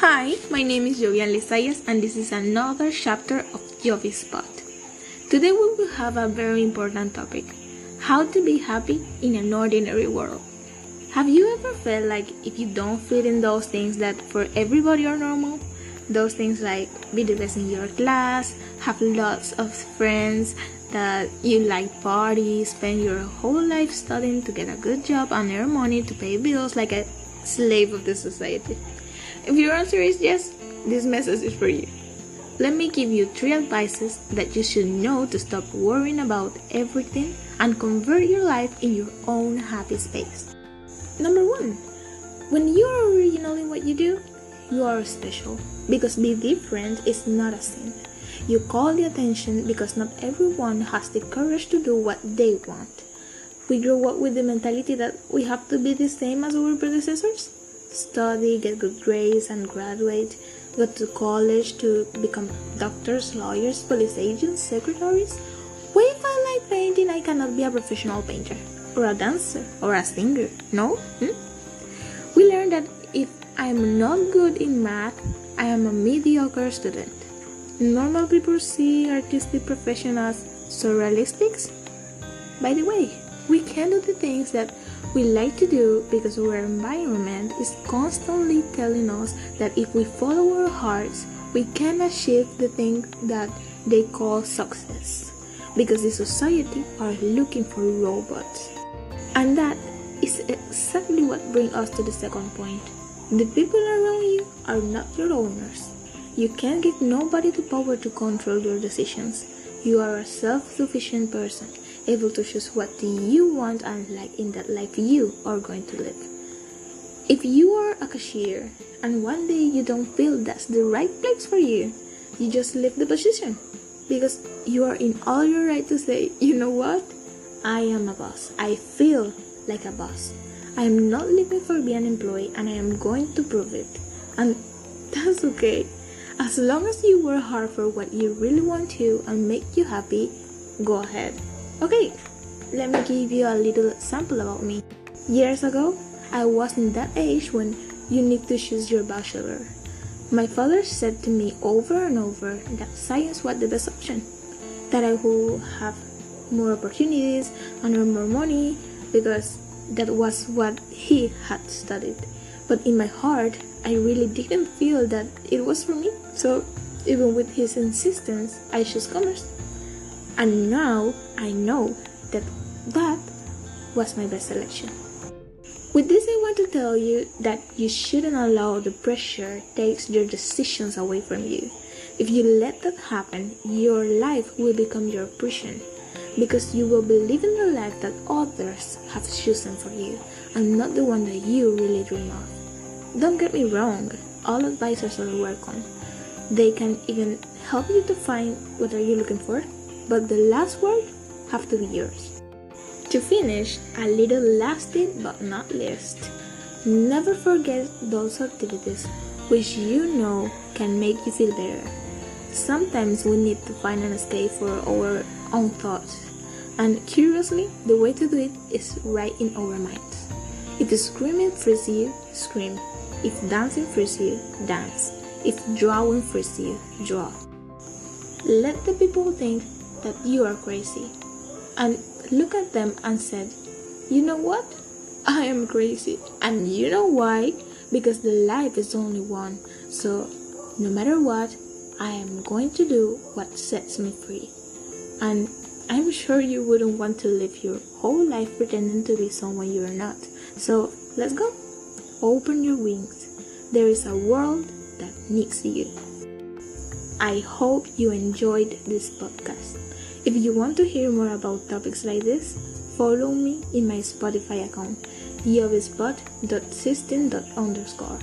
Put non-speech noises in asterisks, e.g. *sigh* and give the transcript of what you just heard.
Hi, my name is Jovian Lisayas and this is another chapter of Jovi Spot. Today we will have a very important topic how to be happy in an ordinary world. Have you ever felt like if you don't fit in those things that for everybody are normal? Those things like be the best in your class, have lots of friends, that you like parties, spend your whole life studying to get a good job and earn money to pay bills like a slave of the society. If your answer is yes, this message is for you. Let me give you three advices that you should know to stop worrying about everything and convert your life in your own happy space. Number one, when you are original in what you do, you are special because be different is not a sin. You call the attention because not everyone has the courage to do what they want. We grow up with the mentality that we have to be the same as our predecessors study, get good grades, and graduate, go to college to become doctors, lawyers, police agents, secretaries. What if I like painting? I cannot be a professional painter, or a dancer, or a singer. No? Hmm? We learn that if I'm not good in math, I am a mediocre student. Normal people see artistic profession as surrealistics. By the way, we can do the things that we like to do because our environment is constantly telling us that if we follow our hearts, we can achieve the thing that they call success. Because the society are looking for robots. And that is exactly what brings us to the second point. The people around you are not your owners. You can't give nobody the power to control your decisions. You are a self sufficient person able to choose what you want and like in that life you are going to live. If you are a cashier and one day you don't feel that's the right place for you, you just leave the position because you are in all your right to say, you know what? I am a boss. I feel like a boss. I am not living for being an employee and I am going to prove it. And *laughs* that's okay. As long as you work hard for what you really want to and make you happy, go ahead. Okay, let me give you a little sample about me. Years ago, I was in that age when you need to choose your bachelor. My father said to me over and over that science was the best option, that I would have more opportunities and earn more money because that was what he had studied. But in my heart, I really didn't feel that it was for me. So even with his insistence, I chose commerce. And now I know that that was my best selection. With this, I want to tell you that you shouldn't allow the pressure takes your decisions away from you. If you let that happen, your life will become your prison because you will be living the life that others have chosen for you and not the one that you really dream of. Don't get me wrong, all advisors are welcome. They can even help you to find what are you looking for but the last word have to be yours. To finish, a little last but not least. Never forget those activities which you know can make you feel better. Sometimes we need to find an escape for our own thoughts. And curiously, the way to do it is right in our minds. If screaming frees you, scream. If dancing frees you, dance. If drawing frees you, draw. Let the people think that you are crazy and look at them and said, You know what? I am crazy. And you know why? Because the life is only one. So, no matter what, I am going to do what sets me free. And I'm sure you wouldn't want to live your whole life pretending to be someone you're not. So, let's go. Open your wings. There is a world that needs you. I hope you enjoyed this podcast. If you want to hear more about topics like this, follow me in my Spotify account, yovispot.system.underscore.